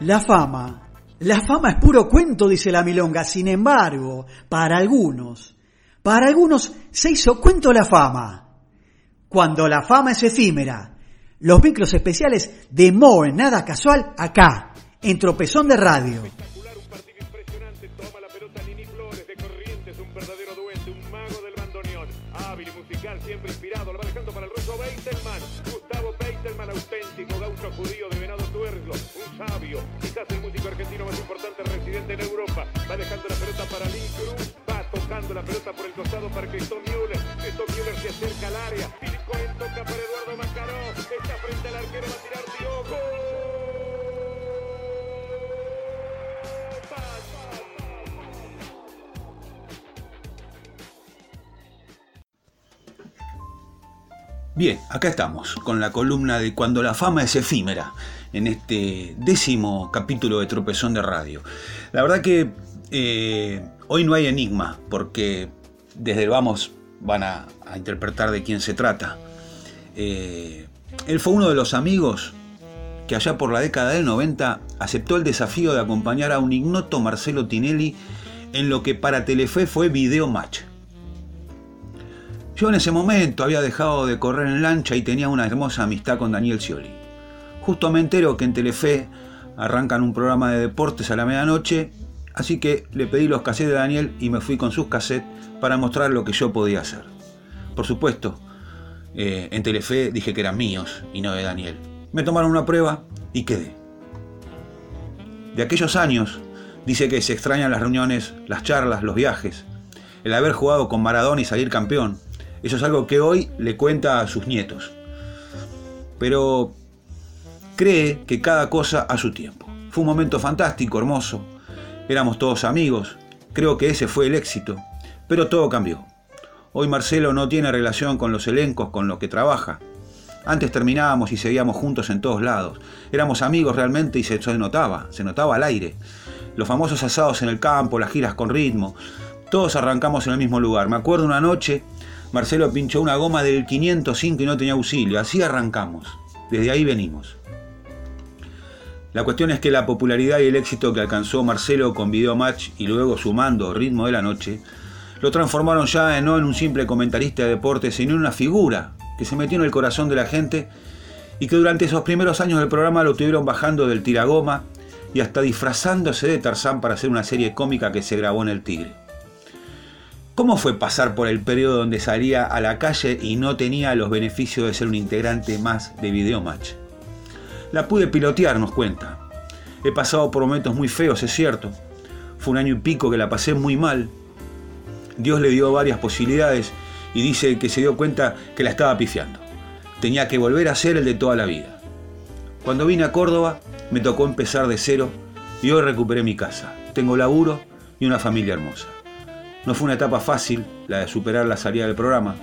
La fama. La fama es puro cuento, dice la milonga. Sin embargo, para algunos, para algunos se hizo cuento la fama. Cuando la fama es efímera. Los micros especiales de Moe, nada casual, acá, en Tropezón de Radio. Gustavo auténtico gaucho judío de sabio, quizás el músico argentino más importante residente en Europa. Va dejando la pelota para Lee Cruz, va tocando la pelota por el costado para Christoph Müller. Christoph Müller se acerca al área. Cohen toca para Eduardo Macaró, está frente al arquero, va a Bien, acá estamos, con la columna de Cuando la fama es efímera, en este décimo capítulo de Tropezón de Radio. La verdad que eh, hoy no hay enigma, porque desde el vamos van a, interpretar de quién se trata. Eh, él fue uno de los amigos que allá por la década del 90 aceptó el desafío de acompañar a un ignoto Marcelo Tinelli en lo que para Telefe fue Video Match yo en ese momento había dejado de correr en lancha y tenía una hermosa amistad con Daniel Scioli. Justo me entero que en Telefe arrancan un programa de deportes a la medianoche, así que le pedí los cassettes de Daniel y me fui con sus cassettes para mostrar lo que yo podía hacer. Por supuesto, eh, en Telefe dije que eran míos y no de Daniel. Me tomaron una prueba y quedé. De aquellos años, dice que se extrañan las reuniones, las charlas, los viajes, el haber jugado con Maradona y salir campeón, eso es algo que hoy le cuenta a sus nietos. Pero cree que cada cosa a su tiempo. Fue un momento fantástico, hermoso. Éramos todos amigos. Creo que ese fue el éxito. Pero todo cambió. Hoy Marcelo no tiene relación con los elencos con los que trabaja. Antes terminábamos y seguíamos juntos en todos lados. Éramos amigos realmente y se notaba, se notaba al aire. Los famosos asados en el campo, las giras con ritmo. Todos arrancamos en el mismo lugar. Me acuerdo una noche Marcelo pinchó una goma del 505 y no tenía auxilio. Así arrancamos. Desde ahí venimos. La cuestión es que la popularidad y el éxito que alcanzó Marcelo con Video Match y luego sumando Ritmo de la Noche, lo transformaron ya no en un simple comentarista de deportes, sino en una figura que se metió en el corazón de la gente y que durante esos primeros años del programa lo tuvieron bajando del tiragoma y hasta disfrazándose de Tarzán para hacer una serie cómica que se grabó en El Tigre. ¿Cómo fue pasar por el periodo donde salía a la calle y no tenía los beneficios de ser un integrante más de Videomatch? La pude pilotear, nos cuenta. He pasado por momentos muy feos, es cierto. Fue un año y pico que la pasé muy mal. Dios le dio varias posibilidades y dice que se dio cuenta que la estaba pifiando. Tenía que volver a ser el de toda la vida. Cuando vine a Córdoba me tocó empezar de cero y hoy recuperé mi casa. Tengo laburo y una familia hermosa. No fue una etapa fácil la de superar la salida del programa,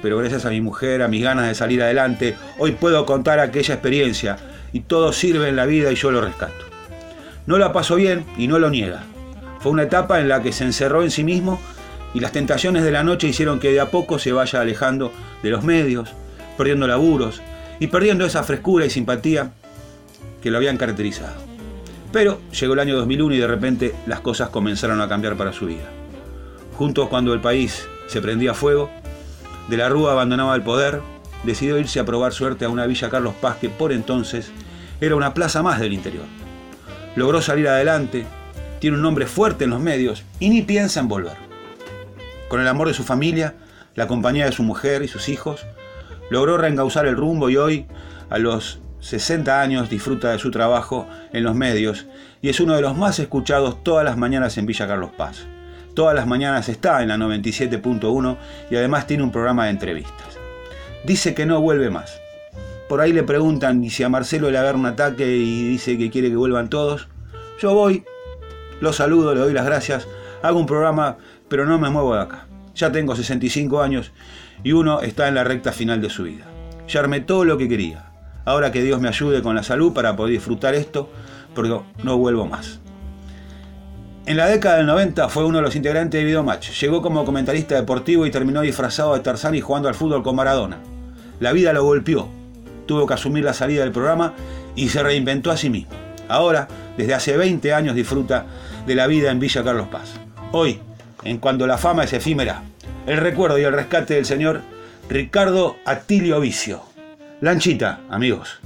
pero gracias a mi mujer, a mis ganas de salir adelante, hoy puedo contar aquella experiencia y todo sirve en la vida y yo lo rescato. No la pasó bien y no lo niega. Fue una etapa en la que se encerró en sí mismo y las tentaciones de la noche hicieron que de a poco se vaya alejando de los medios, perdiendo laburos y perdiendo esa frescura y simpatía que lo habían caracterizado. Pero llegó el año 2001 y de repente las cosas comenzaron a cambiar para su vida. Juntos cuando el país se prendía fuego, de la Rúa abandonaba el poder, decidió irse a probar suerte a una Villa Carlos Paz que por entonces era una plaza más del interior. Logró salir adelante, tiene un nombre fuerte en los medios y ni piensa en volver. Con el amor de su familia, la compañía de su mujer y sus hijos, logró reengauzar el rumbo y hoy, a los 60 años, disfruta de su trabajo en los medios y es uno de los más escuchados todas las mañanas en Villa Carlos Paz. Todas las mañanas está en la 97.1 y además tiene un programa de entrevistas. Dice que no vuelve más. Por ahí le preguntan si a Marcelo le agarra un ataque y dice que quiere que vuelvan todos. Yo voy, lo saludo, le doy las gracias, hago un programa, pero no me muevo de acá. Ya tengo 65 años y uno está en la recta final de su vida. Ya armé todo lo que quería. Ahora que Dios me ayude con la salud para poder disfrutar esto, porque no vuelvo más. En la década del 90 fue uno de los integrantes de Videomatch. Llegó como comentarista deportivo y terminó disfrazado de Tarzán y jugando al fútbol con Maradona. La vida lo golpeó. Tuvo que asumir la salida del programa y se reinventó a sí mismo. Ahora, desde hace 20 años, disfruta de la vida en Villa Carlos Paz. Hoy, en cuando la fama es efímera, el recuerdo y el rescate del señor Ricardo Atilio Vicio. Lanchita, amigos.